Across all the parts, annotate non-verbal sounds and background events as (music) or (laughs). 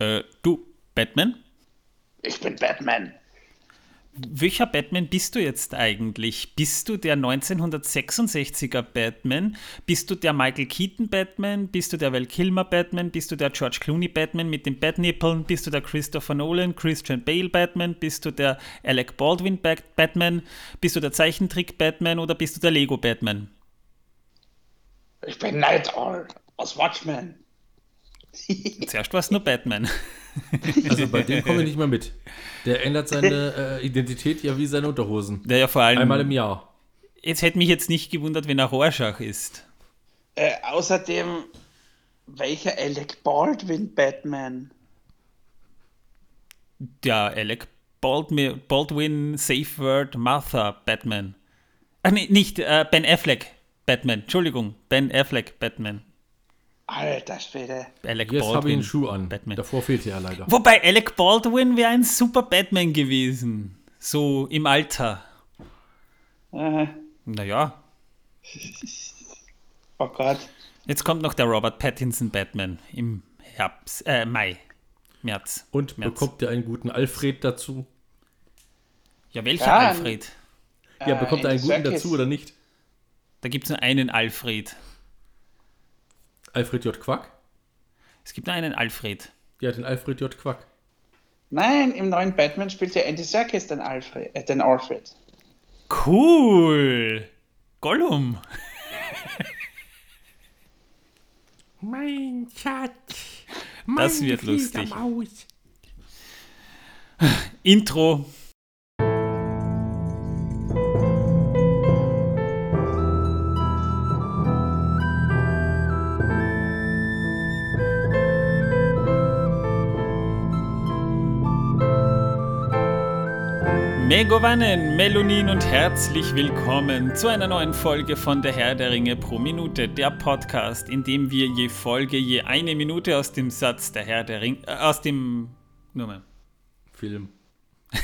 Äh, du, Batman? Ich bin Batman. Welcher Batman bist du jetzt eigentlich? Bist du der 1966er Batman? Bist du der Michael Keaton Batman? Bist du der Val Kilmer Batman? Bist du der George Clooney Batman mit den Batnippeln? Bist du der Christopher Nolan, Christian Bale Batman? Bist du der Alec Baldwin Batman? Bist du der Zeichentrick Batman oder bist du der Lego Batman? Ich bin Night Owl aus Watchmen. Zuerst war es nur Batman. Also bei dem komme ich nicht mehr mit. Der ändert seine äh, Identität ja wie seine Unterhosen. Ja, ja, vor allem. Einmal im Jahr. Jetzt hätte mich jetzt nicht gewundert, wenn er Rorschach ist. Äh, außerdem, welcher Alec Baldwin Batman? Ja, Alec Baldwin, Baldwin Safe Word Martha Batman. Ach nee, nicht äh, Ben Affleck Batman. Entschuldigung, Ben Affleck Batman. Alter Schwede. Alec Jetzt habe ich einen Schuh an. Batman. Davor fehlt ja leider. Wobei Alec Baldwin wäre ein super Batman gewesen. So im Alter. Äh, Naja, (laughs) oh Gott. jetzt kommt noch der Robert Pattinson Batman im Herbst, äh, Mai. März. Und März. bekommt er einen guten Alfred dazu? Ja, welcher Ja, Alfred? Ja, Äh, bekommt er einen Andy guten dazu oder nicht? Da gibt es nur einen Alfred. Alfred J. Quack? Es gibt einen Alfred. Ja, den Alfred J. Quack. Nein, im neuen Batman spielt ja Andy Serkis den Alfred, äh, den Alfred. Cool! Gollum! Mein Schatz. Das mein wird lustig. Fledermaus. Intro. Megovanen, Melonin und herzlich willkommen zu einer neuen Folge von Der Herr der Ringe pro Minute, der Podcast, in dem wir je Folge je eine Minute aus dem Satz Der Herr der Ringe, äh, aus dem, nur mal. Film. (laughs)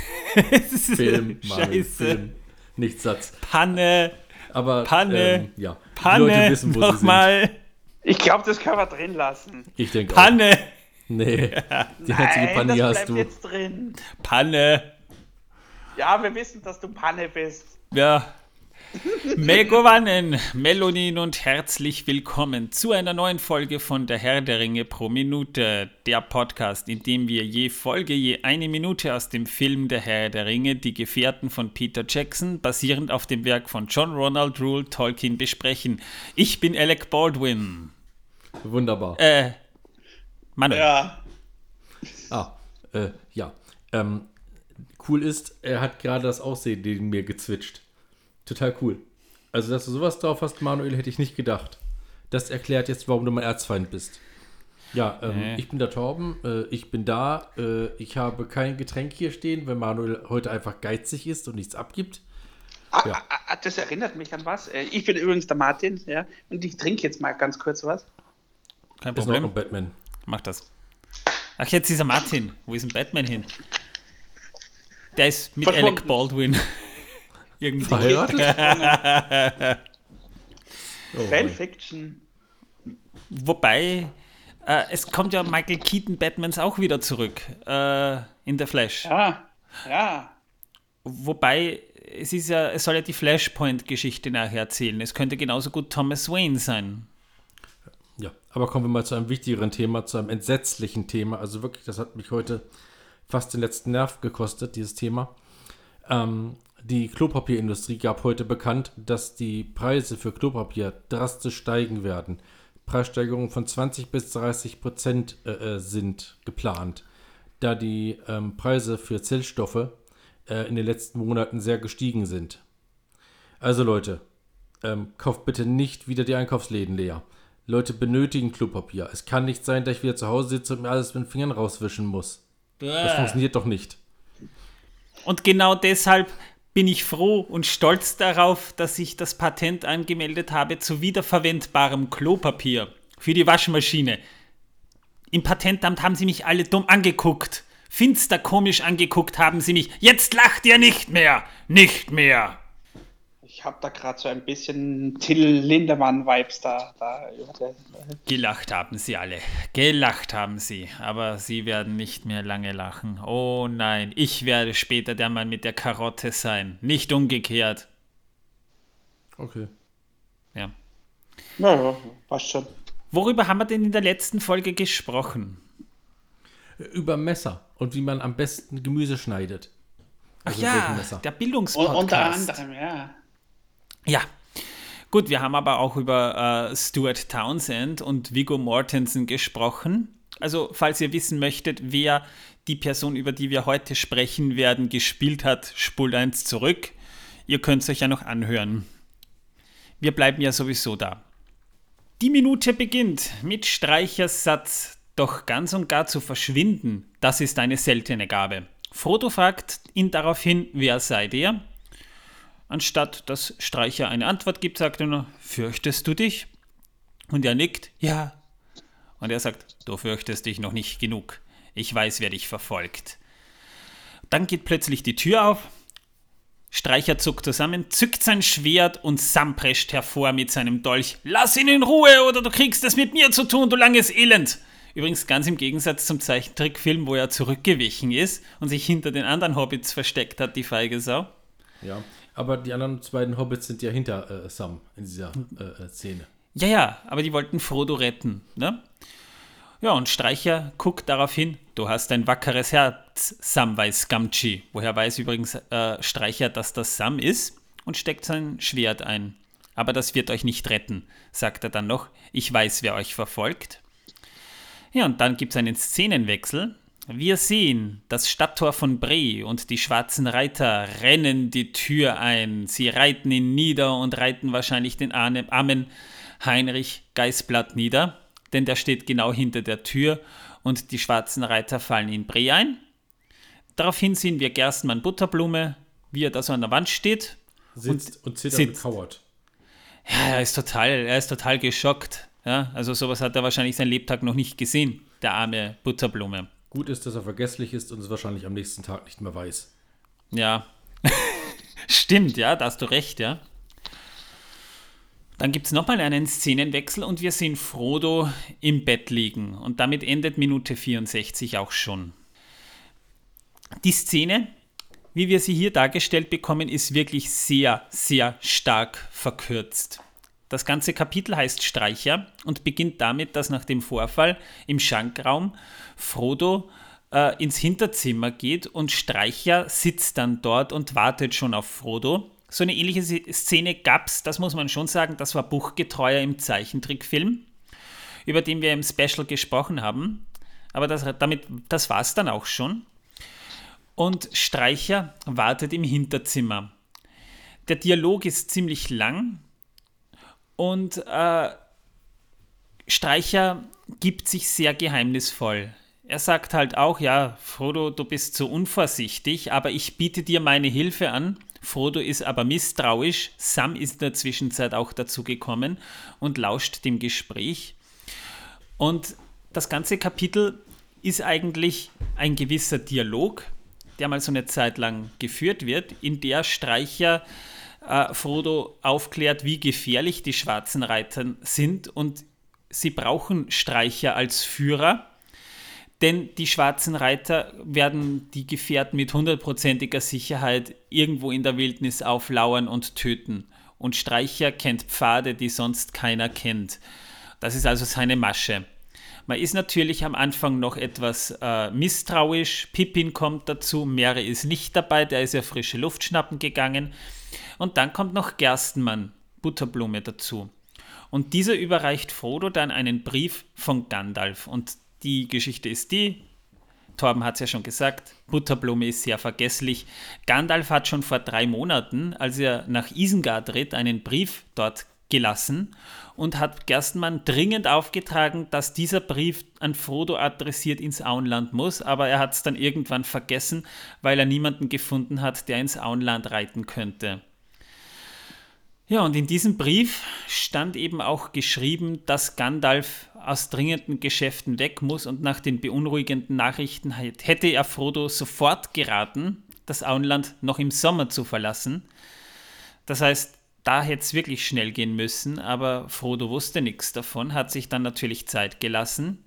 Film, Scheiße. Film. Nicht Satz. Panne, Aber, Panne. ähm, ja. Die Panne, Leute wissen, wo sie nochmal, Ich glaube, das können wir drin lassen. Ich denke auch. Panne, Nee, (laughs) die einzige Nein, Panne das hast bleibt du. jetzt drin. Panne, Ja, wir wissen, dass du Panne bist. ja. Megovanen, Melonin und herzlich willkommen zu einer neuen Folge von Der Herr der Ringe pro Minute, der Podcast, in dem wir je Folge je eine Minute aus dem Film Der Herr der Ringe, die Gefährten von Peter Jackson, basierend auf dem Werk von John Ronald Rule Tolkien besprechen. Ich bin Alec Baldwin. Wunderbar. Äh, Manuel. Ja. Ah, äh, ja. Ähm, cool ist, er hat gerade das Aussehen neben mir gezwitscht. Total cool. Also, dass du sowas drauf hast, Manuel, hätte ich nicht gedacht. Das erklärt jetzt, warum du mein Erzfeind bist. Ja, ähm, Nee. ich bin der Torben, äh, ich bin da, äh, ich habe kein Getränk hier stehen, weil Manuel heute einfach geizig ist und nichts abgibt. Ah, Ja. ah, ah, das erinnert mich an was. Äh, Ich bin übrigens der Martin, ja, und ich trinke jetzt mal ganz kurz was. Kein Ist noch Problem. ein Batman. Mach das. Ach, jetzt ist er Martin. Wo ist denn Batman hin? Der ist mit Verschwunden. Alec Baldwin. (laughs) Irgendwie. Verheiratet? Oh. Fanfiction. Wobei, äh, es kommt ja Michael Keaton Batmans auch wieder zurück. Äh, in der Flash. Ja, ja. Wobei, es ist ja, es soll ja die Flashpoint-Geschichte nachher erzählen. Es könnte genauso gut Thomas Wayne sein. Ja, aber kommen wir mal zu einem wichtigeren Thema, zu einem entsetzlichen Thema. Also wirklich, das hat mich heute fast den letzten Nerv gekostet, dieses Thema. Ähm, die Klopapierindustrie gab heute bekannt, dass die Preise für Klopapier drastisch steigen werden. Preissteigerungen von 20 bis 30 Prozent äh, äh, sind geplant, da die ähm, Preise für Zellstoffe äh, in den letzten Monaten sehr gestiegen sind. Also Leute, ähm, kauft bitte nicht wieder die Einkaufsläden leer. Leute benötigen Klopapier. Es kann nicht sein, dass ich wieder zu Hause sitze und mir alles mit den Fingern rauswischen muss. Das funktioniert doch nicht. Und genau deshalb bin ich froh und stolz darauf, dass ich das Patent angemeldet habe zu wiederverwendbarem Klopapier für die Waschmaschine. Im Patentamt haben sie mich alle dumm angeguckt. Finster komisch angeguckt haben sie mich. Jetzt lacht ihr nicht mehr. Nicht mehr. Ich habe da gerade so ein bisschen Till Lindemann-Vibes da. da Gelacht haben sie alle. Gelacht haben sie. Aber sie werden nicht mehr lange lachen. Oh nein, ich werde später der Mann mit der Karotte sein. Nicht umgekehrt. Okay. Ja. Ja, ja, passt schon. Worüber haben wir denn in der letzten Folge gesprochen? Über Messer und wie man am besten Gemüse schneidet. Ach Also ja, der Bildungspodcast. unter anderem, ja. Ja. Gut, wir haben aber auch über äh, Stuart Townsend und Viggo Mortensen gesprochen. Also, falls ihr wissen möchtet, wer die Person, über die wir heute sprechen werden, gespielt hat, spult eins zurück. Ihr könnt es euch ja noch anhören. Wir bleiben ja sowieso da. Die Minute beginnt mit Streichers Satz. Doch ganz und gar zu verschwinden, das ist eine seltene Gabe. Frodo fragt ihn daraufhin, wer seid ihr? Anstatt dass Streicher eine Antwort gibt, sagt er nur, fürchtest du dich? Und er nickt, ja. Und er sagt, du fürchtest dich noch nicht genug. Ich weiß, wer dich verfolgt. Dann geht plötzlich die Tür auf. Streicher zuckt zusammen, zückt sein Schwert und Sam prescht hervor mit seinem Dolch. Lass ihn in Ruhe oder du kriegst es mit mir zu tun, du langes Elend. Übrigens ganz im Gegensatz zum Zeichentrickfilm, wo er zurückgewichen ist und sich hinter den anderen Hobbits versteckt hat, die feige Sau. Ja. Aber die anderen beiden Hobbits sind ja hinter äh, Sam in dieser äh, äh, Szene. Ja, ja, aber die wollten Frodo retten, ne? Ja, und Streicher guckt darauf hin, du hast ein wackeres Herz, Samwise Gamgee. Woher weiß übrigens äh, Streicher, dass das Sam ist und steckt sein Schwert ein. Aber das wird euch nicht retten, sagt er dann noch. Ich weiß, wer euch verfolgt. Ja, und dann gibt es einen Szenenwechsel. Wir sehen das Stadttor von Bree und die schwarzen Reiter rennen die Tür ein. Sie reiten ihn nieder und reiten wahrscheinlich den armen Heinrich Geißblatt nieder, denn der steht genau hinter der Tür und die schwarzen Reiter fallen in Bree ein. Daraufhin sehen wir Gerstenmann Butterblume, wie er da so an der Wand steht. Sitzt und, zittert sitzt. und kauert. Ja, er ist total, er ist total geschockt. Ja, also sowas hat er wahrscheinlich sein Lebtag noch nicht gesehen, der arme Butterblume. Gut ist, dass er vergesslich ist und es wahrscheinlich am nächsten Tag nicht mehr weiß. Ja. (laughs) Stimmt, ja, da hast du recht, ja. Dann gibt es nochmal einen Szenenwechsel und wir sehen Frodo im Bett liegen. Und damit endet Minute 64 auch schon. Die Szene, wie wir sie hier dargestellt bekommen, ist wirklich sehr, sehr stark verkürzt. Das ganze Kapitel heißt Streicher und beginnt damit, dass nach dem Vorfall im Schankraum Frodo äh, ins Hinterzimmer geht und Streicher sitzt dann dort und wartet schon auf Frodo. So eine ähnliche Szene gab es, das muss man schon sagen, das war buchgetreuer im Zeichentrickfilm, über den wir im Special gesprochen haben. Aber das, das war es dann auch schon. Und Streicher wartet im Hinterzimmer. Der Dialog ist ziemlich lang und äh, Streicher gibt sich sehr geheimnisvoll. Er sagt halt auch, ja, Frodo, du bist so unvorsichtig, aber ich biete dir meine Hilfe an. Frodo ist aber misstrauisch. Sam ist in der Zwischenzeit auch dazugekommen und lauscht dem Gespräch. Und das ganze Kapitel ist eigentlich ein gewisser Dialog, der mal so eine Zeit lang geführt wird, in der Streicher äh, Frodo aufklärt, wie gefährlich die schwarzen Reiter sind und sie brauchen Streicher als Führer, denn die schwarzen Reiter werden die Gefährten mit hundertprozentiger Sicherheit irgendwo in der Wildnis auflauern und töten. Und Streicher kennt Pfade, die sonst keiner kennt. Das ist also seine Masche. Man ist natürlich am Anfang noch etwas äh, misstrauisch. Pippin kommt dazu, Mere ist nicht dabei, der ist ja frische Luft schnappen gegangen. Und dann kommt noch Gerstenmann, Butterblume dazu. Und dieser überreicht Frodo dann einen Brief von Gandalf. Und die Geschichte ist die, Torben hat es ja schon gesagt, Butterblume ist sehr vergesslich. Gandalf hat schon vor drei Monaten, als er nach Isengard ritt, einen Brief dort gelassen und hat Gerstenmann dringend aufgetragen, dass dieser Brief an Frodo adressiert ins Auenland muss, aber er hat es dann irgendwann vergessen, weil er niemanden gefunden hat, der ins Auenland reiten könnte. Ja, und in diesem Brief stand eben auch geschrieben, dass Gandalf aus dringenden Geschäften weg muss und nach den beunruhigenden Nachrichten hätte er Frodo sofort geraten, das Auenland noch im Sommer zu verlassen. Das heißt, da hätte es wirklich schnell gehen müssen, aber Frodo wusste nichts davon, hat sich dann natürlich Zeit gelassen.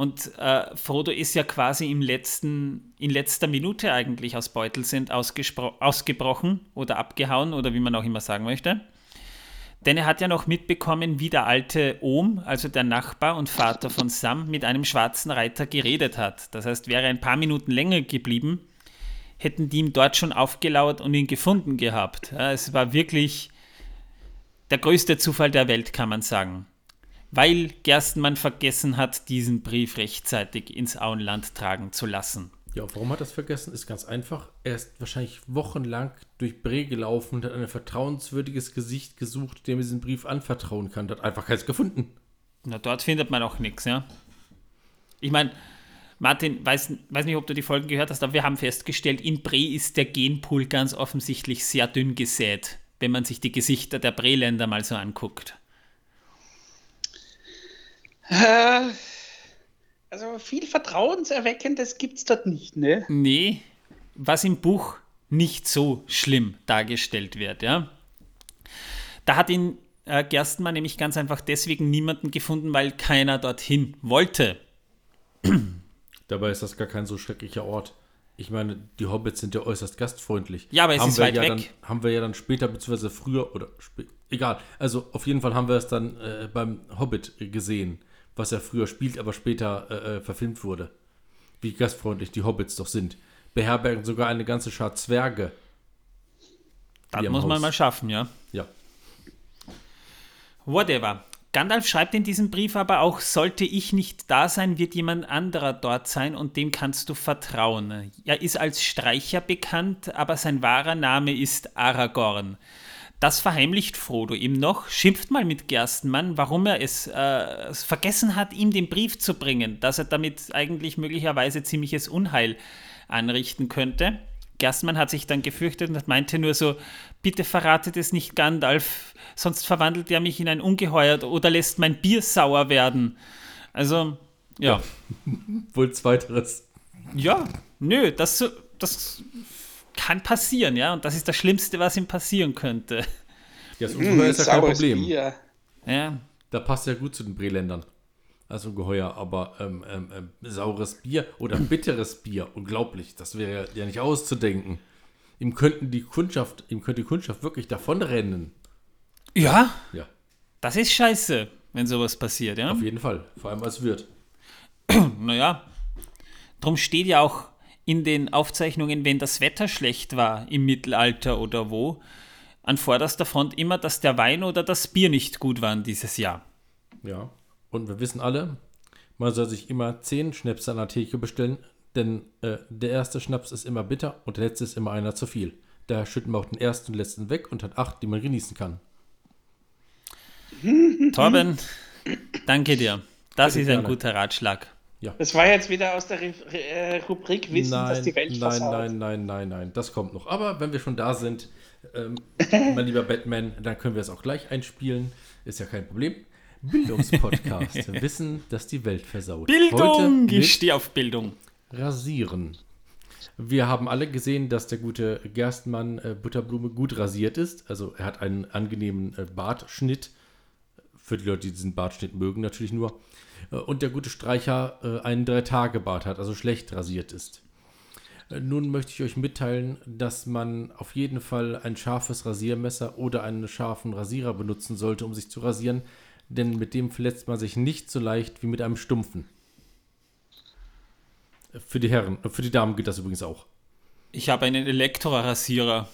Und äh, Frodo ist ja quasi im letzten, in letzter Minute eigentlich aus Beutelsend ausgebrochen oder abgehauen oder wie man auch immer sagen möchte. Denn er hat ja noch mitbekommen, wie der alte Ohm, also der Nachbar und Vater von Sam, mit einem schwarzen Reiter geredet hat. Das heißt, wäre er ein paar Minuten länger geblieben, hätten die ihm dort schon aufgelauert und ihn gefunden gehabt. Ja, es war wirklich der größte Zufall der Welt, kann man sagen. Weil Gerstenmann vergessen hat, diesen Brief rechtzeitig ins Auenland tragen zu lassen. Ja, warum hat er das vergessen? Ist ganz einfach. Er ist wahrscheinlich wochenlang durch Bre gelaufen und hat ein vertrauenswürdiges Gesicht gesucht, dem er diesen Brief anvertrauen kann. Hat einfach keins gefunden. Na, dort findet man auch nichts, ja. Ich meine, Martin, weiß, weiß nicht, ob du die Folgen gehört hast, aber wir haben festgestellt, in Bre ist der Genpool ganz offensichtlich sehr dünn gesät, wenn man sich die Gesichter der Breländer mal so anguckt. Äh, also viel Vertrauenserweckendes gibt es dort nicht, ne? Nee, was im Buch nicht so schlimm dargestellt wird, ja. Da hat ihn äh, Gerstenmann nämlich ganz einfach deswegen niemanden gefunden, weil keiner dorthin wollte. (clears throat) Dabei ist das gar kein so schrecklicher Ort. Ich meine, die Hobbits sind ja äußerst gastfreundlich. Ja, aber es haben ist weit ja weg. Dann, haben wir ja dann später, beziehungsweise früher, oder egal. Also auf jeden Fall haben wir es dann äh, beim Hobbit gesehen, was er früher spielt, aber später äh, äh, verfilmt wurde. Wie gastfreundlich die Hobbits doch sind. Beherbergen sogar eine ganze Schar Zwerge. Das muss man mal schaffen, ja. Ja. Whatever. Gandalf schreibt in diesem Brief aber auch, sollte ich nicht da sein, wird jemand anderer dort sein und dem kannst du vertrauen. Er ist als Streicher bekannt, aber sein wahrer Name ist Aragorn. Das verheimlicht Frodo ihm noch, schimpft mal mit Gerstenmann, warum er es äh, vergessen hat, ihm den Brief zu bringen, dass er damit eigentlich möglicherweise ziemliches Unheil anrichten könnte. Gerstmann hat sich dann gefürchtet und meinte nur so, bitte verratet es nicht Gandalf, sonst verwandelt er mich in ein Ungeheuer oder lässt mein Bier sauer werden. Also, ja. ja. Wohl zweiteres. Ja, nö, das, das kann passieren, ja, und das ist das Schlimmste, was ihm passieren könnte. Ja, das Ungeheuer mmh, ist ja kein Problem. Bier. Ja. Da passt ja gut zu den Breländern als Ungeheuer, aber ähm, ähm, ähm, saures Bier oder bitteres Bier, unglaublich, das wäre ja nicht auszudenken. Ihm könnten die Kundschaft, ihm könnte die Kundschaft wirklich davonrennen. Ja? Ja. Das ist scheiße, wenn sowas passiert, ja? Auf jeden Fall, vor allem als Wirt. (clears throat) naja, drum steht ja auch in den Aufzeichnungen, wenn das Wetter schlecht war im Mittelalter oder wo, an vorderster Front immer, dass der Wein oder das Bier nicht gut waren dieses Jahr. Ja. Und wir wissen alle, man soll sich immer zehn Schnäpse an der Theke bestellen, denn äh, der erste Schnaps ist immer bitter und der letzte ist immer einer zu viel. Da schütten wir auch den ersten und letzten weg und hat acht, die man genießen kann. Torben, danke dir. Das Bitte ist ein guter Ratschlag. Ja. Das war jetzt wieder aus der äh, Rubrik Wissen, nein, dass die Welt nein, versaut. Nein, nein, nein, nein, das kommt noch. Aber wenn wir schon da sind, ähm, (laughs) mein lieber Batman, dann können wir es auch gleich einspielen. Ist ja kein Problem. Bildungspodcast. (laughs) Wissen, dass die Welt versaut. Bildung! ich stehe auf Bildung. Rasieren. Wir haben alle gesehen, dass der gute Gerstmann äh, Butterblume gut rasiert ist. Also er hat einen angenehmen äh, Bartschnitt. Für die Leute, die diesen Bartschnitt mögen, natürlich nur. Äh, und der gute Streicher äh, einen Drei-Tage-Bart hat, also schlecht rasiert ist. Äh, nun möchte ich euch mitteilen, dass man auf jeden Fall ein scharfes Rasiermesser oder einen scharfen Rasierer benutzen sollte, um sich zu rasieren, denn mit dem verletzt man sich nicht so leicht wie mit einem stumpfen. Für die Herren, für die Damen gilt das übrigens auch. Ich habe einen Elektrorasierer.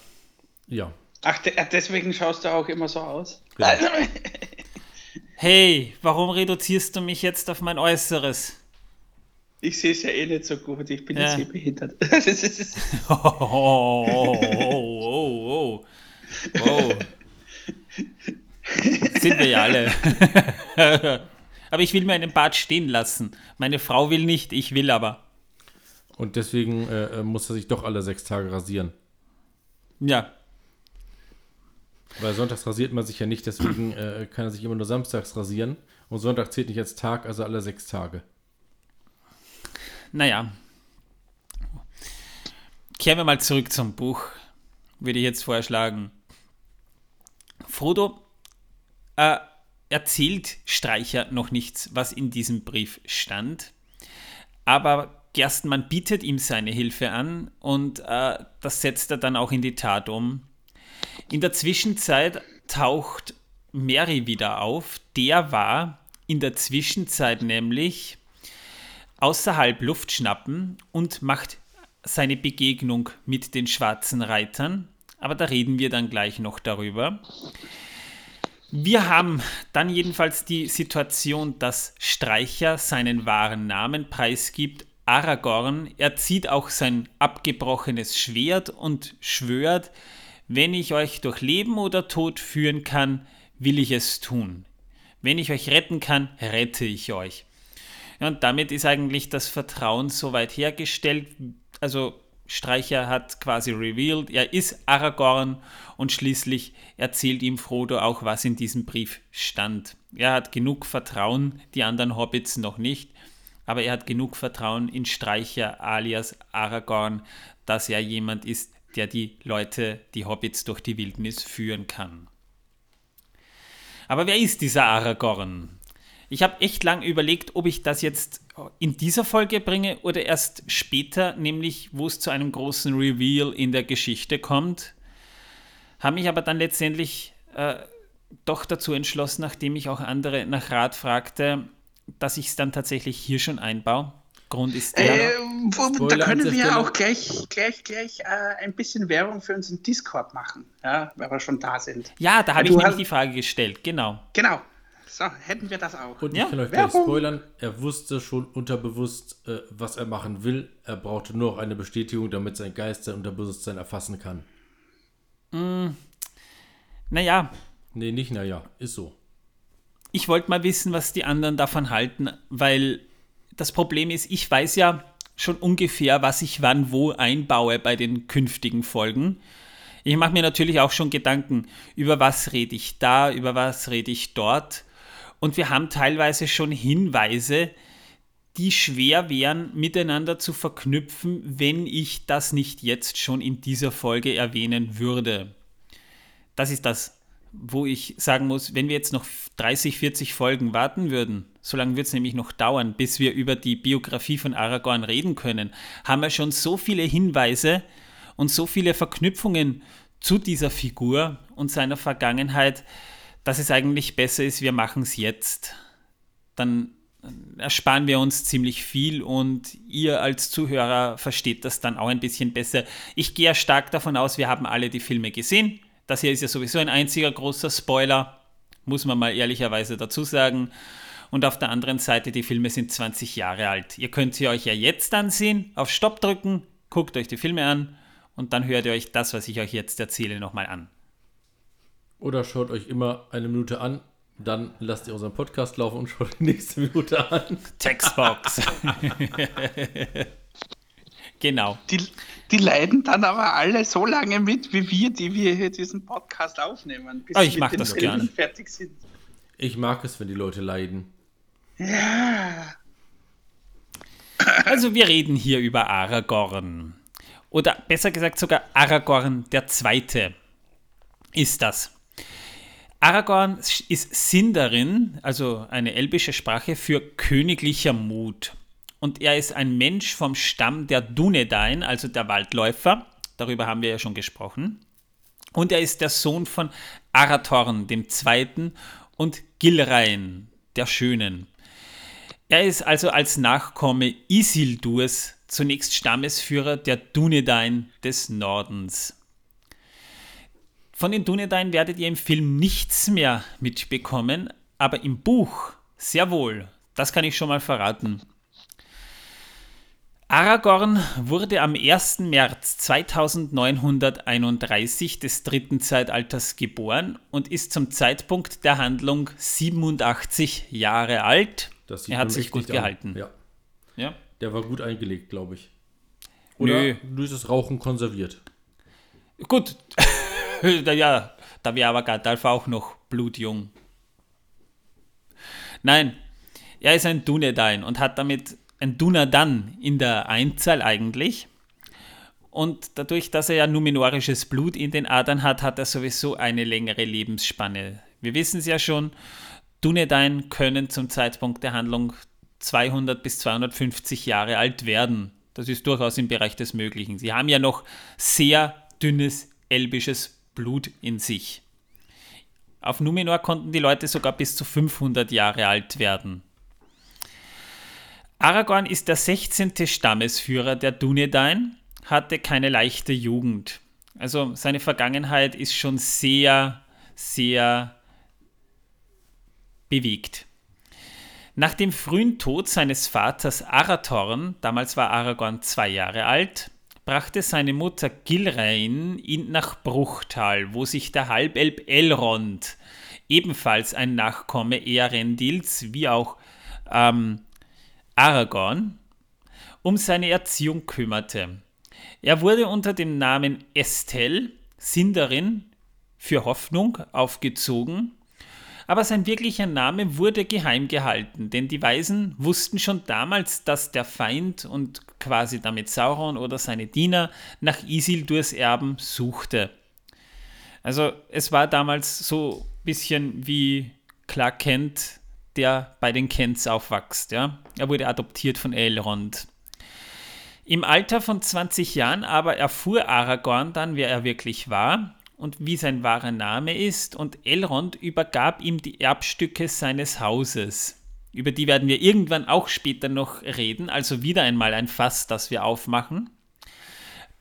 Ja. Ach, deswegen schaust du auch immer so aus. Ja. (laughs) hey, warum reduzierst du mich jetzt auf mein Äußeres? Ich sehe es ja eh nicht so gut, ich bin ja. jetzt eh behindert. (laughs) (laughs) oh, oh, oh, oh, oh. oh. Sind wir ja alle. (laughs) aber ich will mir einen Bart stehen lassen. Meine Frau will nicht, ich will aber. Und deswegen äh, äh, muss er sich doch alle sechs Tage rasieren. Ja. Weil sonntags rasiert man sich ja nicht, deswegen äh, kann er sich immer nur samstags rasieren. Und Sonntag zählt nicht als Tag, also alle sechs Tage. Naja. Kehren wir mal zurück zum Buch, würde ich jetzt vorschlagen. Frodo äh, erzählt Streicher noch nichts, was in diesem Brief stand. Aber Gerstenmann bietet ihm seine Hilfe an und äh, das setzt er dann auch in die Tat um. In der Zwischenzeit taucht Mary wieder auf. Der war in der Zwischenzeit nämlich außerhalb Luft schnappen und macht seine Begegnung mit den schwarzen Reitern. Aber da reden wir dann gleich noch darüber. Wir haben dann jedenfalls die Situation, dass Streicher seinen wahren Namen preisgibt, Aragorn. Er zieht auch sein abgebrochenes Schwert und schwört, wenn ich euch durch Leben oder Tod führen kann, will ich es tun. Wenn ich euch retten kann, rette ich euch. Und damit ist eigentlich das Vertrauen soweit hergestellt. Also Streicher hat quasi revealed, er ist Aragorn und schließlich erzählt ihm Frodo auch, was in diesem Brief stand. Er hat genug Vertrauen, die anderen Hobbits noch nicht, aber er hat genug Vertrauen in Streicher alias Aragorn, dass er jemand ist, der die Leute, die Hobbits durch die Wildnis führen kann. Aber wer ist dieser Aragorn? Ich habe echt lang überlegt, ob ich das jetzt in dieser Folge bringe oder erst später, nämlich wo es zu einem großen Reveal in der Geschichte kommt. Habe mich aber dann letztendlich äh, doch dazu entschlossen, nachdem ich auch andere nach Rat fragte, dass ich es dann tatsächlich hier schon einbaue. Grund ist der. Äh, wo, da können wir ja auch gleich, gleich, gleich äh, ein bisschen Werbung für unseren Discord machen, ja, weil wir schon da sind. Ja, da habe ich nämlich die Frage gestellt, genau. Genau. So, hätten wir das auch. Und ich ja? kann euch gleich spoilern, er wusste schon unterbewusst, äh, was er machen will. Er brauchte nur noch eine Bestätigung, damit sein Geist sein Unterbewusstsein erfassen kann. Mm, naja. Nee, nicht naja, ist so. Ich wollte mal wissen, was die anderen davon halten, weil das Problem ist, ich weiß ja schon ungefähr, was ich wann wo einbaue bei den künftigen Folgen. Ich mache mir natürlich auch schon Gedanken, über was rede ich da, über was rede ich dort. Und wir haben teilweise schon Hinweise, die schwer wären, miteinander zu verknüpfen, wenn ich das nicht jetzt schon in dieser Folge erwähnen würde. Das ist das, wo ich sagen muss, wenn wir jetzt noch 30, 40 Folgen warten würden, so lange wird es nämlich noch dauern, bis wir über die Biografie von Aragorn reden können, haben wir schon so viele Hinweise und so viele Verknüpfungen zu dieser Figur und seiner Vergangenheit, dass es eigentlich besser ist, wir machen es jetzt. Dann ersparen wir uns ziemlich viel und ihr als Zuhörer versteht das dann auch ein bisschen besser. Ich gehe stark davon aus, wir haben alle die Filme gesehen. Das hier ist ja sowieso ein einziger großer Spoiler, muss man mal ehrlicherweise dazu sagen. Und auf der anderen Seite, die Filme sind 20 Jahre alt. Ihr könnt sie euch ja jetzt ansehen, auf Stopp drücken, guckt euch die Filme an und dann hört ihr euch das, was ich euch jetzt erzähle, nochmal an. Oder schaut euch immer eine Minute an, dann lasst ihr unseren Podcast laufen und schaut die nächste Minute an. Textbox. (laughs) genau. Die, die leiden dann aber alle so lange mit, wie wir, die wir hier diesen Podcast aufnehmen, bis oh, ich mag das gerne. fertig sind. Ich mag es, wenn die Leute leiden. Ja. Also wir reden hier über Aragorn. Oder besser gesagt sogar Aragorn der Zweite ist das. Aragorn ist Sindarin, also eine elbische Sprache für königlicher Mut. Und er ist ein Mensch vom Stamm der Dunedain, also der Waldläufer. Darüber haben wir ja schon gesprochen. Und er ist der Sohn von Arathorn dem Zweiten und Gilrain, der Schönen. Er ist also als Nachkomme Isildurs zunächst Stammesführer der Dunedain des Nordens. Von den Dunedain werdet ihr im Film nichts mehr mitbekommen, aber im Buch sehr wohl. Das kann ich schon mal verraten. Aragorn wurde am 1. März 2931 des dritten Zeitalters geboren und ist zum Zeitpunkt der Handlung 87 Jahre alt. er hat sich gut gehalten. Ja. ja. Der war gut eingelegt, glaube ich. Oder Nö. dieses Rauchen konserviert. Gut. (laughs) ja, da wäre aber Gandalf auch noch blutjung. Nein, er ist ein Dunedain und hat damit ein Dunadan in der Einzahl eigentlich. Und dadurch, dass er ja numenorisches Blut in den Adern hat, hat er sowieso eine längere Lebensspanne. Wir wissen es ja schon, Dunedain können zum Zeitpunkt der Handlung 200 bis 250 Jahre alt werden. Das ist durchaus im Bereich des Möglichen. Sie haben ja noch sehr dünnes elbisches Blut in sich. Auf Numenor konnten die Leute sogar bis zu 500 Jahre alt werden. Aragorn ist der 16. Stammesführer der Dunedain, hatte keine leichte Jugend. Also seine Vergangenheit ist schon sehr, sehr bewegt. Nach dem frühen Tod seines Vaters Arathorn, damals war Aragorn zwei Jahre alt, brachte seine Mutter Gilrain ihn nach Bruchtal, wo sich der Halbelb Elrond, ebenfalls ein Nachkomme Earendils, wie auch ähm, Aragorn, um seine Erziehung kümmerte. Er wurde unter dem Namen Estel, Sindarin, für Hoffnung aufgezogen aber sein wirklicher Name wurde geheim gehalten, denn die Weisen wussten schon damals, dass der Feind und quasi damit Sauron oder seine Diener nach Isildurs Erben suchte. Also es war damals so ein bisschen wie Clark Kent, der bei den Kents aufwächst. Ja? Er wurde adoptiert von Elrond. Im Alter von 20 Jahren aber erfuhr Aragorn dann, wer er wirklich war und wie sein wahrer Name ist, und Elrond übergab ihm die Erbstücke seines Hauses. Über die werden wir irgendwann auch später noch reden, also wieder einmal ein Fass, das wir aufmachen.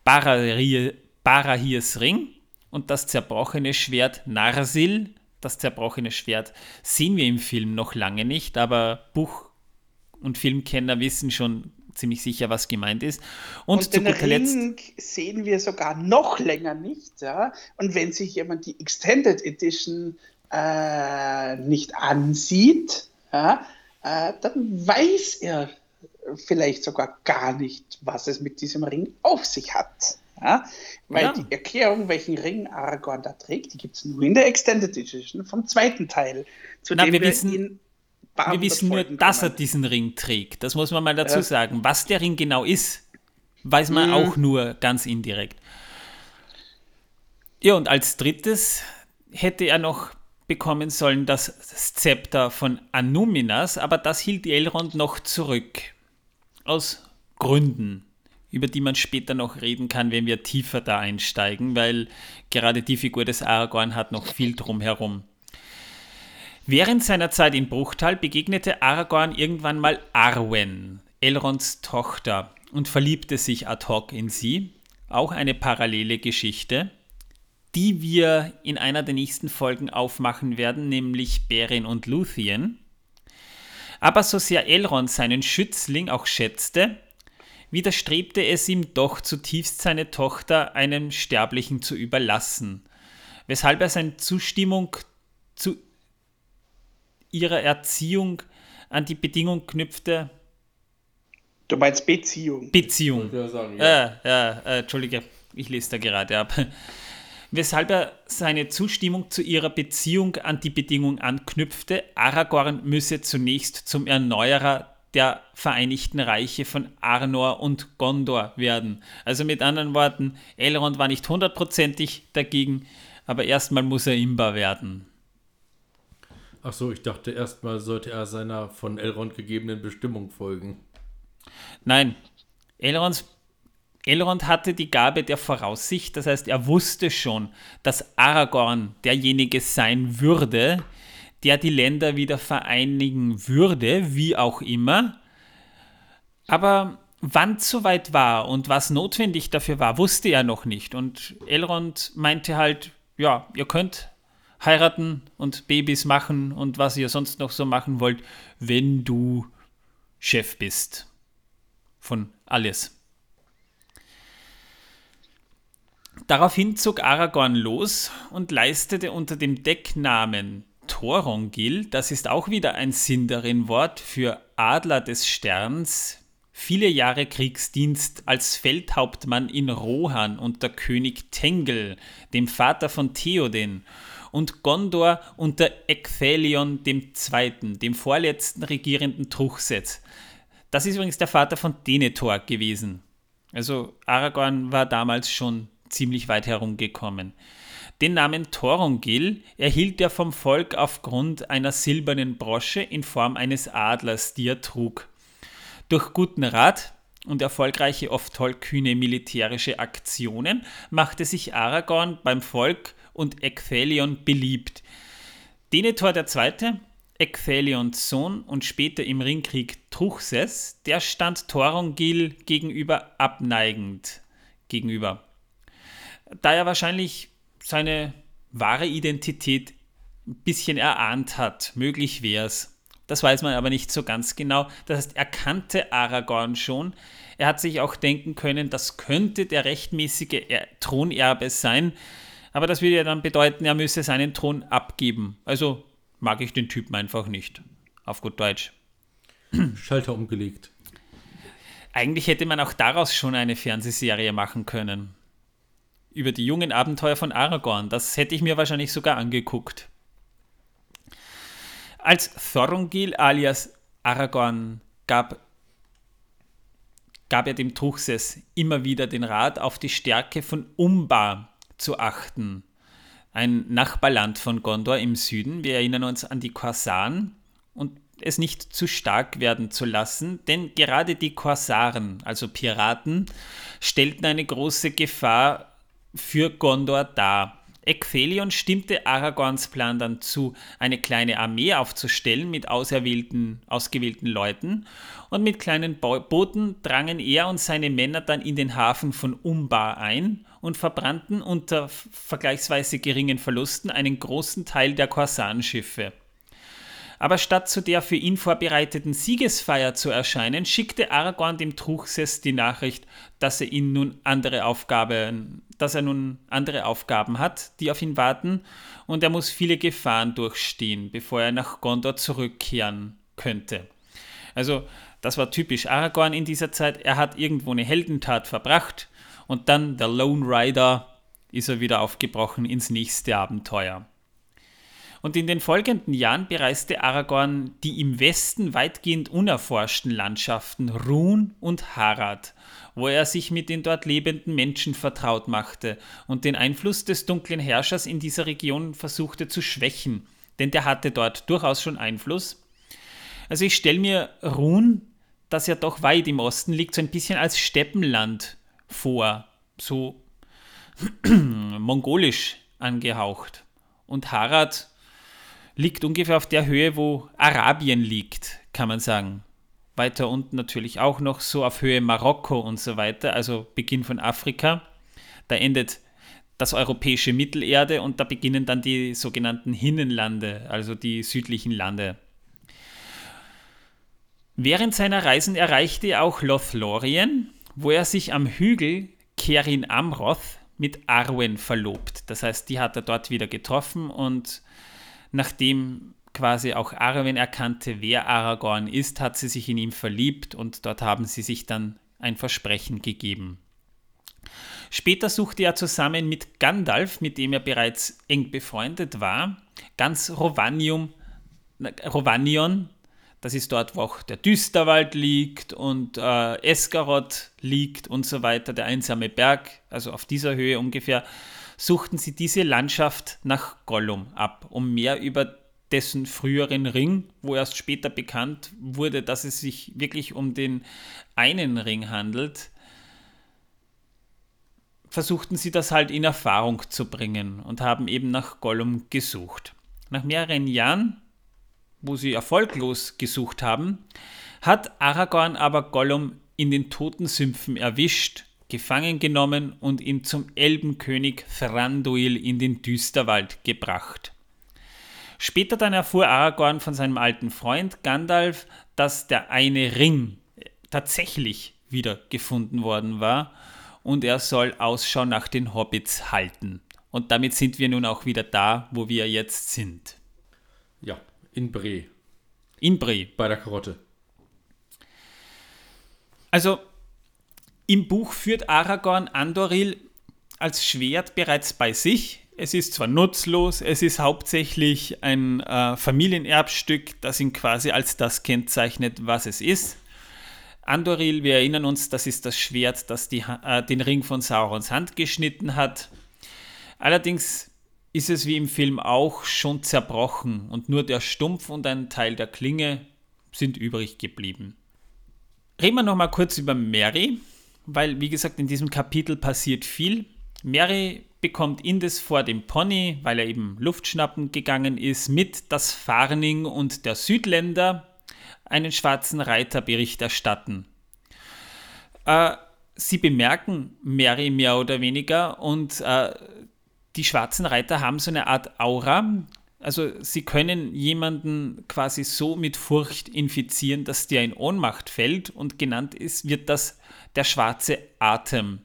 Barahirs Ring und das zerbrochene Schwert Narsil. Das zerbrochene Schwert sehen wir im Film noch lange nicht, aber Buch- und Filmkenner wissen schon ziemlich sicher, was gemeint ist. Und, und zu den guter Ring sehen wir sogar noch länger nicht. Ja? Und wenn sich jemand die Extended Edition äh, nicht ansieht, ja, äh, dann weiß er vielleicht sogar gar nicht, was es mit diesem Ring auf sich hat. Ja? Weil ja. die Erklärung, welchen Ring Aragorn da trägt, die gibt es nur in der Extended Edition vom zweiten Teil, zu Na, dem wir, wir wissen, wir wissen nur, dass er diesen Ring trägt. Das muss man mal dazu ja. sagen. Was der Ring genau ist, weiß man mhm. auch nur ganz indirekt. Ja, und als drittes hätte er noch bekommen sollen das Zepter von Anuminas, aber das hielt Elrond noch zurück. Aus Gründen, über die man später noch reden kann, wenn wir tiefer da einsteigen, weil gerade die Figur des Aragorn hat noch viel drumherum. Während seiner Zeit in Bruchtal begegnete Aragorn irgendwann mal Arwen, Elronds Tochter, und verliebte sich ad hoc in sie. Auch eine parallele Geschichte, die wir in einer der nächsten Folgen aufmachen werden, nämlich Beren und Luthien. Aber so sehr Elrond seinen Schützling auch schätzte, widerstrebte es ihm doch zutiefst seine Tochter einem Sterblichen zu überlassen, weshalb er seine Zustimmung zu ihrer Erziehung an die Bedingung knüpfte. Du meinst Beziehung? Beziehung. Ich sagen, ja. Äh, ja, äh, Entschuldige, ich lese da gerade ab. (laughs) Weshalb er seine Zustimmung zu ihrer Beziehung an die Bedingung anknüpfte, Aragorn müsse zunächst zum Erneuerer der Vereinigten Reiche von Arnor und Gondor werden. Also mit anderen Worten, Elrond war nicht hundertprozentig dagegen, aber erstmal muss er Imba werden. Ach so, ich dachte erstmal sollte er seiner von Elrond gegebenen Bestimmung folgen. Nein, Elronds, Elrond hatte die Gabe der Voraussicht, das heißt, er wusste schon, dass Aragorn derjenige sein würde, der die Länder wieder vereinigen würde, wie auch immer. Aber wann es soweit war und was notwendig dafür war, wusste er noch nicht. Und Elrond meinte halt, ja, ihr könnt heiraten und Babys machen und was ihr sonst noch so machen wollt, wenn du Chef bist von alles. Daraufhin zog Aragorn los und leistete unter dem Decknamen Thorongil, das ist auch wieder ein Sindarin-Wort für Adler des Sterns, viele Jahre Kriegsdienst als Feldhauptmann in Rohan unter König Tengel, dem Vater von Theoden, und Gondor unter Ecthelion II., dem vorletzten regierenden Truchsess. Das ist übrigens der Vater von Denethor gewesen. Also Aragorn war damals schon ziemlich weit herumgekommen. Den Namen Thorongil erhielt er vom Volk aufgrund einer silbernen Brosche in Form eines Adlers, die er trug. Durch guten Rat und erfolgreiche, oft tollkühne militärische Aktionen machte sich Aragorn beim Volk und Ecthelion beliebt. Denethor II., Ecthelions Sohn und später im Ringkrieg Truchsess, der stand Thorongil gegenüber abneigend gegenüber. Da er wahrscheinlich seine wahre Identität ein bisschen erahnt hat, möglich wäre es. Das weiß man aber nicht so ganz genau. Das heißt, er kannte Aragorn schon. Er hat sich auch denken können, das könnte der rechtmäßige Thronerbe sein. Aber das würde ja dann bedeuten, er müsse seinen Thron abgeben. Also mag ich den Typen einfach nicht. Auf gut Deutsch. Schalter umgelegt. Eigentlich hätte man auch daraus schon eine Fernsehserie machen können. Über die jungen Abenteuer von Aragorn. Das hätte ich mir wahrscheinlich sogar angeguckt. Als Thorongil alias Aragorn gab, gab er dem Truchsess immer wieder den Rat, auf die Stärke von Umbar zu achten ein Nachbarland von Gondor im Süden. Wir erinnern uns an die Korsaren und es nicht zu stark werden zu lassen, denn gerade die Korsaren, also Piraten, stellten eine große Gefahr für Gondor dar. Ecthelion stimmte Aragorns Plan dann zu, eine kleine Armee aufzustellen mit auserwählten, ausgewählten Leuten, und mit kleinen Booten drangen er und seine Männer dann in den Hafen von Umbar ein und verbrannten unter vergleichsweise geringen Verlusten einen großen Teil der Korsanschiffe. Aber statt zu der für ihn vorbereiteten Siegesfeier zu erscheinen, schickte Aragorn dem Truchsess die Nachricht, dass er ihn nun andere Aufgaben, dass er nun andere Aufgaben hat, die auf ihn warten, und er muss viele Gefahren durchstehen, bevor er nach Gondor zurückkehren könnte. Also, das war typisch Aragorn in dieser Zeit. Er hat irgendwo eine Heldentat verbracht und dann der Lone Rider ist er wieder aufgebrochen ins nächste Abenteuer. Und in den folgenden Jahren bereiste Aragorn die im Westen weitgehend unerforschten Landschaften Run und Harad, wo er sich mit den dort lebenden Menschen vertraut machte und den Einfluss des dunklen Herrschers in dieser Region versuchte zu schwächen, denn der hatte dort durchaus schon Einfluss. Also ich stelle mir Run, das ja doch weit im Osten liegt, so ein bisschen als Steppenland vor, so (clears throat) mongolisch angehaucht. Und Harad liegt ungefähr auf der Höhe, wo Arabien liegt, kann man sagen. Weiter unten natürlich auch noch so auf Höhe Marokko und so weiter, also Beginn von Afrika. Da endet das europäische Mittelerde und da beginnen dann die sogenannten Hinnenlande, also die südlichen Lande. Während seiner Reisen erreichte er auch Lothlorien, wo er sich am Hügel Kerin Amroth mit Arwen verlobt. Das heißt, die hat er dort wieder getroffen und nachdem quasi auch Arwen erkannte, wer Aragorn ist, hat sie sich in ihn verliebt und dort haben sie sich dann ein Versprechen gegeben. Später suchte er zusammen mit Gandalf, mit dem er bereits eng befreundet war, ganz Rovanium, Rovanion das ist dort, wo auch der Düsterwald liegt und äh, Esgaroth liegt und so weiter, der einsame Berg, also auf dieser Höhe ungefähr, suchten sie diese Landschaft nach Gollum ab, um mehr über dessen früheren Ring, wo erst später bekannt wurde, dass es sich wirklich um den einen Ring handelt, versuchten sie das halt in Erfahrung zu bringen und haben eben nach Gollum gesucht. Nach mehreren Jahren wo sie erfolglos gesucht haben, hat Aragorn aber Gollum in den toten Sümpfen erwischt, gefangen genommen und ihn zum Elbenkönig Thranduil in den Düsterwald gebracht. Später dann erfuhr Aragorn von seinem alten Freund Gandalf, dass der eine Ring tatsächlich wieder gefunden worden war und er soll Ausschau nach den Hobbits halten. Und damit sind wir nun auch wieder da, wo wir jetzt sind. Ja, in Bre. In Bre. Bei der Karotte. Also im Buch führt Aragorn Andoril als Schwert bereits bei sich. Es ist zwar nutzlos, es ist hauptsächlich ein äh, Familienerbstück, das ihn quasi als das kennzeichnet, was es ist. Andoril, wir erinnern uns, das ist das Schwert, das die, äh, den Ring von Saurons Hand geschnitten hat. Allerdings ist es wie im Film auch schon zerbrochen und nur der Stumpf und ein Teil der Klinge sind übrig geblieben. Reden wir nochmal kurz über Mary, weil wie gesagt in diesem Kapitel passiert viel. Mary bekommt Indes vor dem Pony, weil er eben Luftschnappen gegangen ist, mit, dass Farning und der Südländer einen schwarzen Reiter Bericht erstatten. Äh, sie bemerken Mary mehr oder weniger und äh, die schwarzen Reiter haben so eine Art Aura. Also sie können jemanden quasi so mit Furcht infizieren, dass der in Ohnmacht fällt und genannt ist, wird das der schwarze Atem.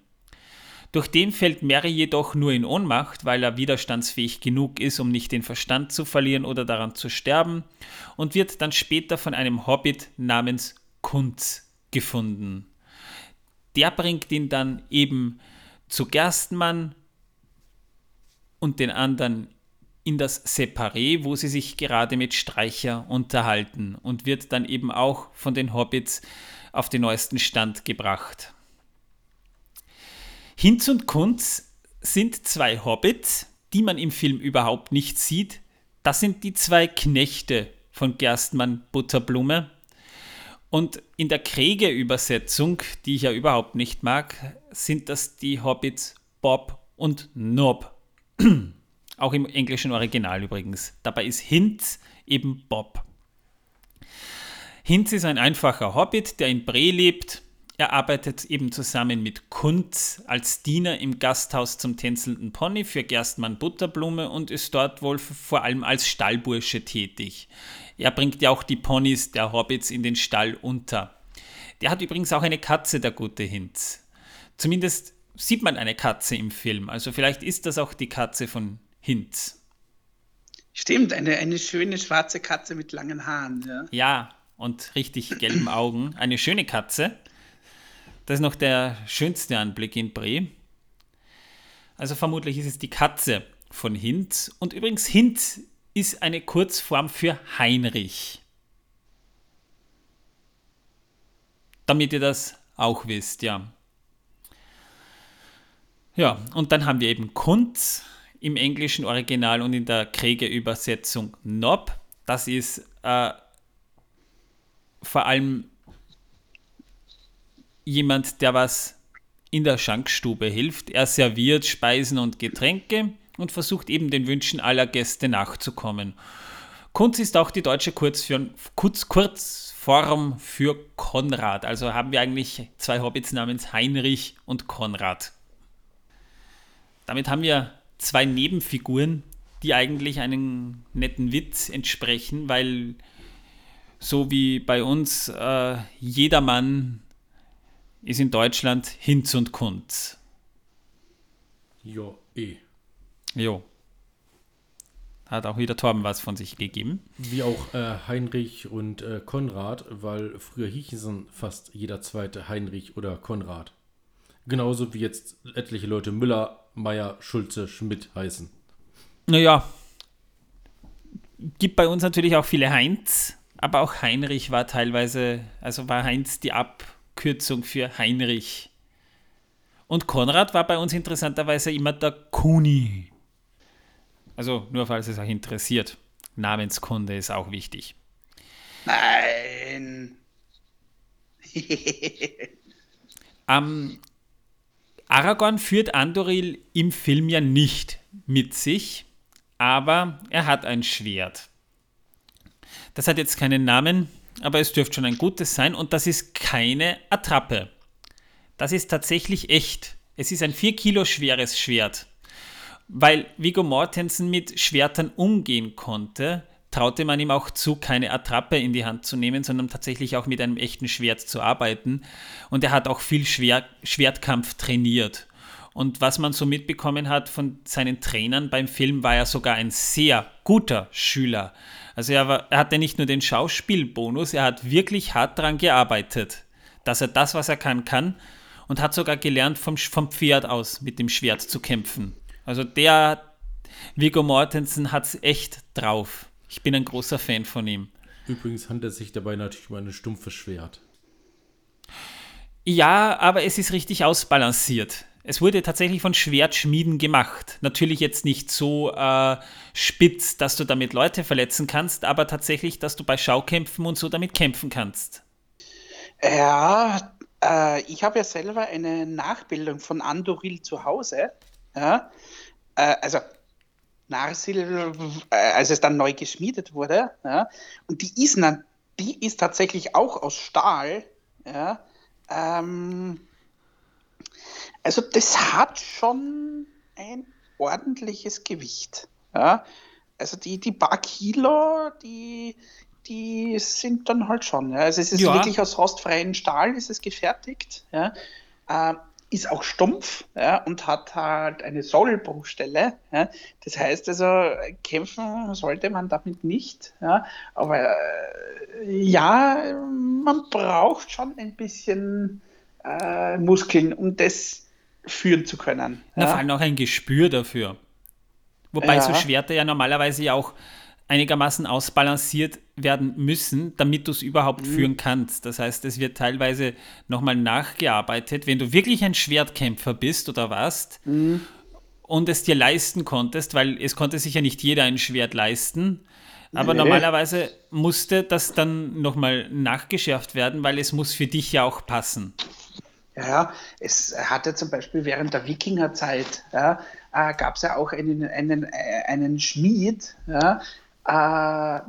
Durch den fällt Mary jedoch nur in Ohnmacht, weil er widerstandsfähig genug ist, um nicht den Verstand zu verlieren oder daran zu sterben, und wird dann später von einem Hobbit namens Kunz gefunden. Der bringt ihn dann eben zu Gerstmann und den anderen in das Separé, wo sie sich gerade mit Streicher unterhalten und wird dann eben auch von den Hobbits auf den neuesten Stand gebracht. Hinz und Kunz sind zwei Hobbits, die man im Film überhaupt nicht sieht. Das sind die zwei Knechte von Gerstmann Butterblume. Und in der Kriege-Übersetzung, die ich ja überhaupt nicht mag, sind das die Hobbits Bob und Nob. (clears throat) Auch im englischen Original übrigens. Dabei ist Hinz eben Bob. Hinz ist ein einfacher Hobbit, der in Bre lebt er arbeitet eben zusammen mit Kunz als Diener im Gasthaus zum tänzelnden Pony für Gerstmann Butterblume und ist dort wohl vor allem als Stallbursche tätig. Er bringt ja auch die Ponys der Hobbits in den Stall unter. Der hat übrigens auch eine Katze, der gute Hinz. Zumindest sieht man eine Katze im Film, also vielleicht ist das auch die Katze von Hinz. Stimmt, eine, eine schöne schwarze Katze mit langen Haaren. Ja, ja und richtig gelben Augen. Eine schöne Katze. Das ist noch der schönste Anblick in Bre. Also vermutlich ist es die Katze von Hinz. Und übrigens, Hinz ist eine Kurzform für Heinrich. Damit ihr das auch wisst, ja. Ja, und dann haben wir eben Kunz im englischen Original und in der Kriegerübersetzung Nob. Das ist äh, vor allem jemand, der was in der Schankstube hilft. Er serviert Speisen und Getränke und versucht eben den Wünschen aller Gäste nachzukommen. Kunz ist auch die deutsche Kurzform, Kurz, Kurzform für Konrad. Also haben wir eigentlich zwei Hobbits namens Heinrich und Konrad. Damit haben wir zwei Nebenfiguren, die eigentlich einen netten Witz entsprechen, weil so wie bei uns äh, jedermann ist in Deutschland Hinz und Kunz. Jo, eh. Jo. Hat auch wieder Torben was von sich gegeben. Wie auch äh, Heinrich und äh, Konrad, weil früher hießen fast jeder zweite Heinrich oder Konrad. Genauso wie jetzt etliche Leute Müller, Meier, Schulze, Schmidt heißen. Naja, gibt bei uns natürlich auch viele Heinz, aber auch Heinrich war teilweise, also war Heinz die Ab- Abkürzung für Heinrich. Und Konrad war bei uns interessanterweise immer der Kuni. Also nur falls es euch interessiert. Namenskunde ist auch wichtig. Nein. ähm, Aragorn führt Andoril im Film ja nicht mit sich, aber er hat ein Schwert. Das hat jetzt keinen Namen, aber es dürfte schon ein gutes sein und das ist keine Attrappe. Das ist tatsächlich echt. Es ist ein 4 Kilo schweres Schwert. Weil Viggo Mortensen mit Schwertern umgehen konnte, traute man ihm auch zu, keine Attrappe in die Hand zu nehmen, sondern tatsächlich auch mit einem echten Schwert zu arbeiten. Und er hat auch viel Schwer Schwertkampf trainiert. Und was man so mitbekommen hat von seinen Trainern beim Film, war er sogar ein sehr guter Schüler. Also er, war, er hatte nicht nur den Schauspielbonus, er hat wirklich hart daran gearbeitet, dass er das, was er kann, kann und hat sogar gelernt, vom, vom Pferd aus mit dem Schwert zu kämpfen. Also der Viggo Mortensen hat es echt drauf. Ich bin ein großer Fan von ihm. Übrigens handelt es sich dabei natürlich um ein stumpfes Schwert. Ja, aber es ist richtig ausbalanciert. Es wurde tatsächlich von Schwertschmieden gemacht. Natürlich jetzt nicht so äh, spitz, dass du damit Leute verletzen kannst, aber tatsächlich, dass du bei Schaukämpfen und so damit kämpfen kannst. Ja, äh, ich habe ja selber eine Nachbildung von Andoril zu Hause. Ja? Äh, also Narsil, äh, als es dann neu geschmiedet wurde. Ja? Und die ist, die ist tatsächlich auch aus Stahl. Ja? Ähm, also das hat schon ein ordentliches Gewicht. Ja? Also die, die paar Kilo, die, die sind dann halt schon. Ja? Also es ist ja. wirklich aus rostfreiem Stahl ist es gefertigt. Ja? Äh, ist auch stumpf ja, und hat halt eine Sollbruchstelle. Ja. Das heißt also, kämpfen sollte man damit nicht. Ja. Aber äh, ja, man braucht schon ein bisschen äh, Muskeln, um das führen zu können. Na, vor allem auch ein Gespür dafür. Wobei ja. so Schwerter ja normalerweise ja auch einigermaßen ausbalanciert werden müssen, damit du es überhaupt mhm. führen kannst. Das heißt, es wird teilweise nochmal nachgearbeitet. Wenn du wirklich ein Schwertkämpfer bist oder warst mhm. und es dir leisten konntest, weil es konnte sich ja nicht jeder ein Schwert leisten, aber nee. normalerweise musste das dann nochmal nachgeschärft werden, weil es muss für dich ja auch passen. Ja, es hatte zum Beispiel während der Wikingerzeit, ja, äh, gab es ja auch einen, einen, äh, einen Schmied, ja, äh,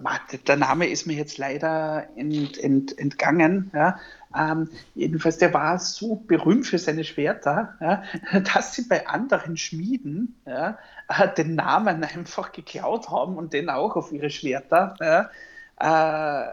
der Name ist mir jetzt leider ent, ent, entgangen. Ja. Ähm, jedenfalls, der war so berühmt für seine Schwerter, ja, (laughs) dass sie bei anderen Schmieden ja, äh, den Namen (laughs) einfach geklaut haben und den auch auf ihre Schwerter äh,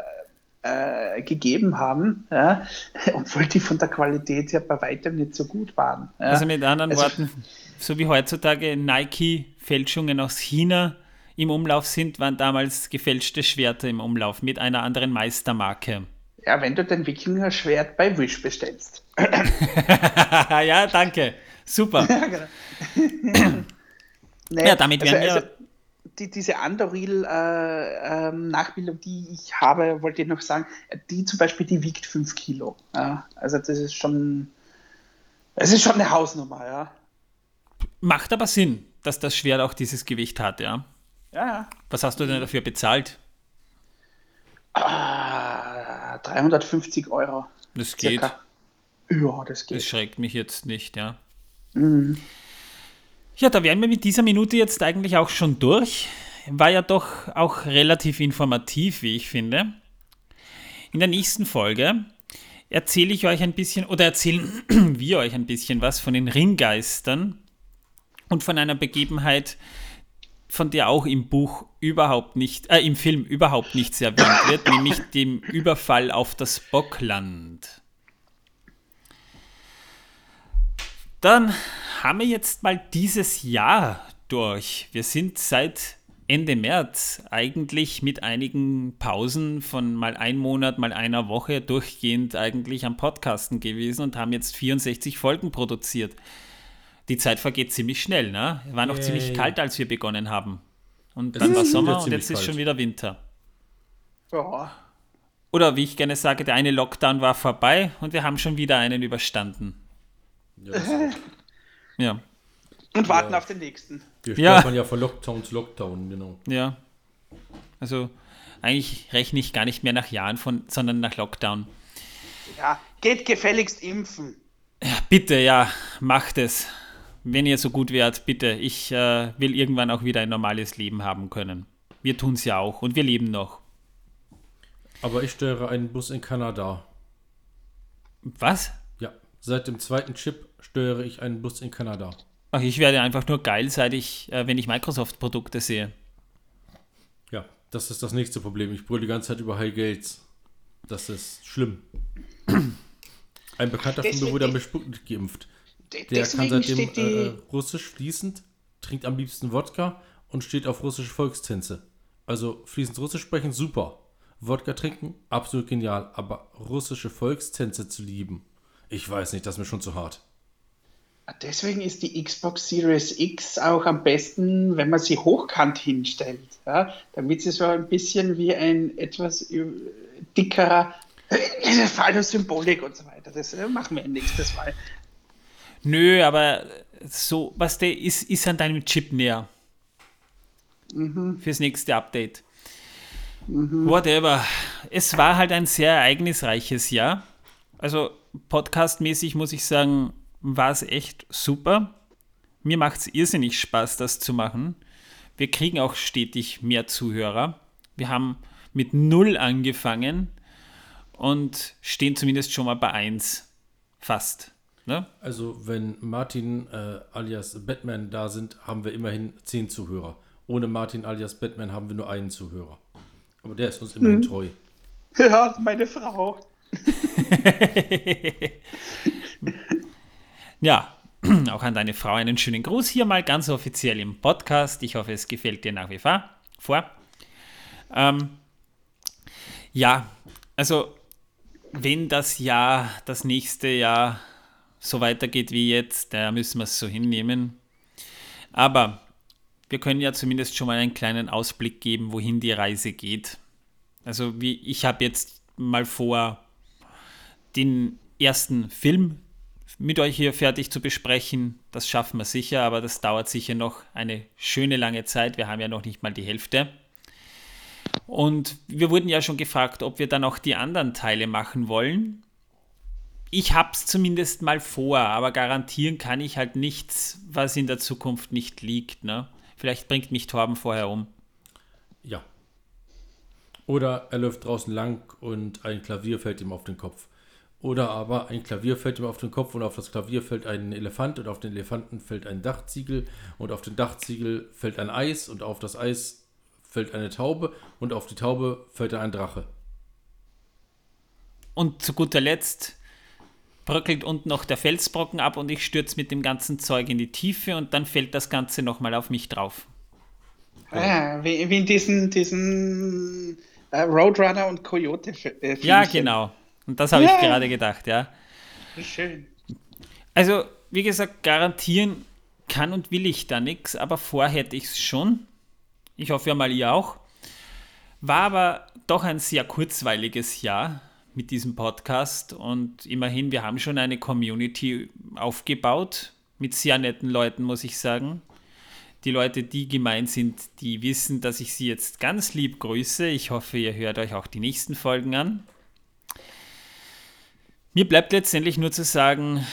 äh, gegeben haben, (laughs) obwohl die von der Qualität her bei weitem nicht so gut waren. Also mit anderen also, Worten, so wie heutzutage Nike-Fälschungen aus China im Umlauf sind, waren damals gefälschte Schwerter im Umlauf mit einer anderen Meistermarke. Ja, wenn du dein Wikinger-Schwert bei Wish bestellst. (laughs) (laughs) ja, danke. Super. Ja, genau. naja, ja, damit werden also, wir. Also, die, diese Andoril-Nachbildung, äh, ähm, die ich habe, wollte ich noch sagen, die zum Beispiel, die wiegt 5 Kilo. Ja? Also das ist schon, es ist schon eine Hausnummer, ja. Macht aber Sinn, dass das Schwert auch dieses Gewicht hat, ja. Ja, ja. Was hast du denn dafür bezahlt? Ah, 350 Euro. Das geht. Circa. Ja, das geht. Das schreckt mich jetzt nicht, ja. Mhm. Ja, da wären wir mit dieser Minute jetzt eigentlich auch schon durch. War ja doch auch relativ informativ, wie ich finde. In der nächsten Folge erzähle ich euch ein bisschen oder erzählen (clears throat) wir euch ein bisschen was von den Ringgeistern und von einer Begebenheit, von der auch im Buch überhaupt nicht, äh, im Film überhaupt nichts erwähnt wird, nämlich dem Überfall auf das Bockland. Dann haben wir jetzt mal dieses Jahr durch. Wir sind seit Ende März eigentlich mit einigen Pausen von mal ein Monat, mal einer Woche durchgehend eigentlich am Podcasten gewesen und haben jetzt 64 Folgen produziert die Zeit vergeht ziemlich schnell, ne? War noch Yay. ziemlich kalt, als wir begonnen haben. Und dann war Sommer und jetzt kalt. ist schon wieder Winter. Ja. Oder wie ich gerne sage, der eine Lockdown war vorbei und wir haben schon wieder einen überstanden. Ja. (laughs) ja. Und warten ja. auf den nächsten. Wir ja. ja von Lockdown zu Lockdown, genau. Ja. Also eigentlich rechne ich gar nicht mehr nach Jahren von, sondern nach Lockdown. Ja, geht gefälligst impfen. Ja, bitte, ja, macht es wenn ihr so gut wärt, bitte, ich äh, will irgendwann auch wieder ein normales Leben haben können. Wir tun es ja auch und wir leben noch. Aber ich störe einen Bus in Kanada. Was? Ja, seit dem zweiten Chip störe ich einen Bus in Kanada. Ach, ich werde einfach nur geil, seit ich, äh, wenn ich Microsoft-Produkte sehe. Ja, das ist das nächste Problem. Ich brülle die ganze Zeit über High Gates. Das ist schlimm. Ein Bekannter von mir wurde mit Sputnik geimpft. Der kann seitdem äh, Russisch fließend, trinkt am liebsten Wodka und steht auf russische Volkstänze. Also fließend Russisch sprechen, super. Wodka trinken, absolut genial. Aber russische Volkstänze zu lieben, ich weiß nicht, das ist mir schon zu hart. Deswegen ist die Xbox Series X auch am besten, wenn man sie hochkant hinstellt, ja? damit sie so ein bisschen wie ein etwas dickerer (laughs) Das war eine Symbolik und so weiter. Das äh, machen wir nächstes Mal. Nö, aber so, was der ist, ist an deinem Chip näher. Mhm. Fürs nächste Update. Mhm. Whatever. Es war halt ein sehr ereignisreiches Jahr. Also podcastmäßig muss ich sagen, war es echt super. Mir macht es irrsinnig Spaß, das zu machen. Wir kriegen auch stetig mehr Zuhörer. Wir haben mit null angefangen und stehen zumindest schon mal bei 1. Fast. Ne? Also, wenn Martin äh, alias Batman da sind, haben wir immerhin 10 Zuhörer. Ohne Martin alias Batman haben wir nur einen Zuhörer. Aber der ist uns immerhin hm. treu. (laughs) Ja, meine Frau. (laughs) ja, (clears throat) auch an deine Frau einen schönen Gruß hier mal ganz offiziell im Podcast. Ich hoffe, es gefällt dir nach wie vor. Ähm, ja, also wenn das Jahr, das nächste Jahr so weitergeht wie jetzt, da müssen wir es so hinnehmen. Aber wir können ja zumindest schon mal einen kleinen Ausblick geben, wohin die Reise geht. Also wie ich habe jetzt mal vor, den ersten Film mit euch hier fertig zu besprechen. Das schaffen wir sicher, aber das dauert sicher noch eine schöne lange Zeit. Wir haben ja noch nicht mal die Hälfte. Und wir wurden ja schon gefragt, ob wir dann auch die anderen Teile machen wollen. Ich habe es zumindest mal vor, aber garantieren kann ich halt nichts, was in der Zukunft nicht liegt. Ne? Vielleicht bringt mich Torben vorher um. Ja. Oder er läuft draußen lang und ein Klavier fällt ihm auf den Kopf. Oder aber ein Klavier fällt ihm auf den Kopf und auf das Klavier fällt ein Elefant und auf den Elefanten fällt ein Dachziegel und auf den Dachziegel fällt ein Eis und auf das Eis fällt eine Taube und auf die Taube fällt ein Drache. Und zu guter Letzt bröckelt unten noch der Felsbrocken ab und ich stürze mit dem ganzen Zeug in die Tiefe und dann fällt das Ganze nochmal auf mich drauf. Ah, wie, wie in diesen, diesen uh, Roadrunner und Coyote. Äh, ja, genau. Und das habe ja. ich gerade gedacht, ja. Schön. Also, wie gesagt, garantieren kann und will ich da nichts, aber vor hätte ich es schon. Ich hoffe ja mal, ihr auch. War aber doch ein sehr kurzweiliges Jahr mit diesem Podcast und immerhin, wir haben schon eine Community aufgebaut mit sehr netten Leuten, muss ich sagen. Die Leute, die gemeint sind, die wissen, dass ich sie jetzt ganz lieb grüße. Ich hoffe, ihr hört euch auch die nächsten Folgen an. Mir bleibt letztendlich nur zu sagen,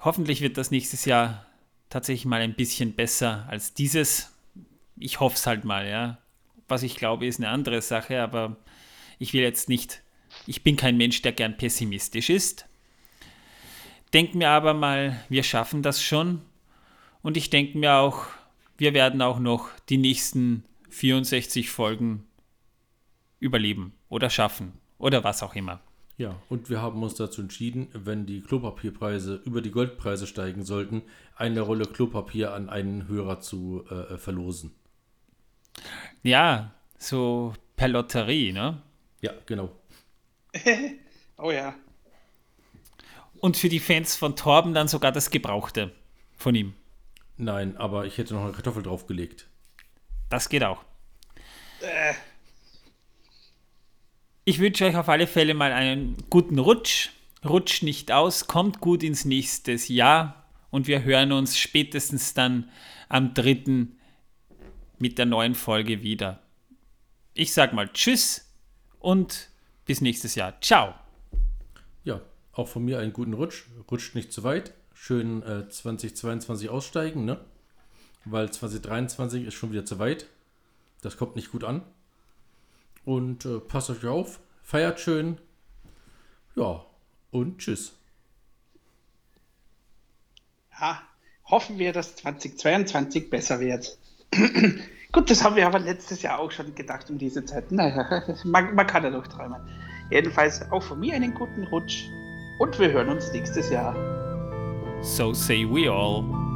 hoffentlich wird das nächstes Jahr tatsächlich mal ein bisschen besser als dieses. Ich hoffe es halt mal, ja. Was ich glaube, ist eine andere Sache, aber ich will jetzt nicht, ich bin kein Mensch, der gern pessimistisch ist. Denk mir aber mal, wir schaffen das schon. Und ich denke mir auch, wir werden auch noch die nächsten 64 Folgen überleben oder schaffen oder was auch immer. Ja, und wir haben uns dazu entschieden, wenn die Klopapierpreise über die Goldpreise steigen sollten, eine Rolle Klopapier an einen Hörer zu äh verlosen. Ja, so per Lotterie, ne? Ja, genau. (laughs) oh ja. Und für die Fans von Torben dann sogar das Gebrauchte von ihm. Nein, aber ich hätte noch eine Kartoffel draufgelegt. Das geht auch. Äh. Ich wünsche euch auf alle Fälle mal einen guten Rutsch. Rutscht nicht aus, kommt gut ins nächste Jahr und wir hören uns spätestens dann am 3. mit der neuen Folge wieder. Ich sag mal Tschüss und bis nächstes Jahr. Ciao. Ja, auch von mir einen guten Rutsch. Rutscht nicht zu weit. Schön äh, 2022 aussteigen, ne? Weil 2023 ist schon wieder zu weit. Das kommt nicht gut an. Und äh, passt euch auf, feiert schön. Ja, und tschüss. Ja, hoffen wir, dass 2022 besser wird. (clears throat) Gut, das haben wir aber letztes Jahr auch schon gedacht um diese Zeit. Naja, (laughs) man, man kann ja doch träumen. Jedenfalls auch von mir einen guten Rutsch und wir hören uns nächstes Jahr. So say we all.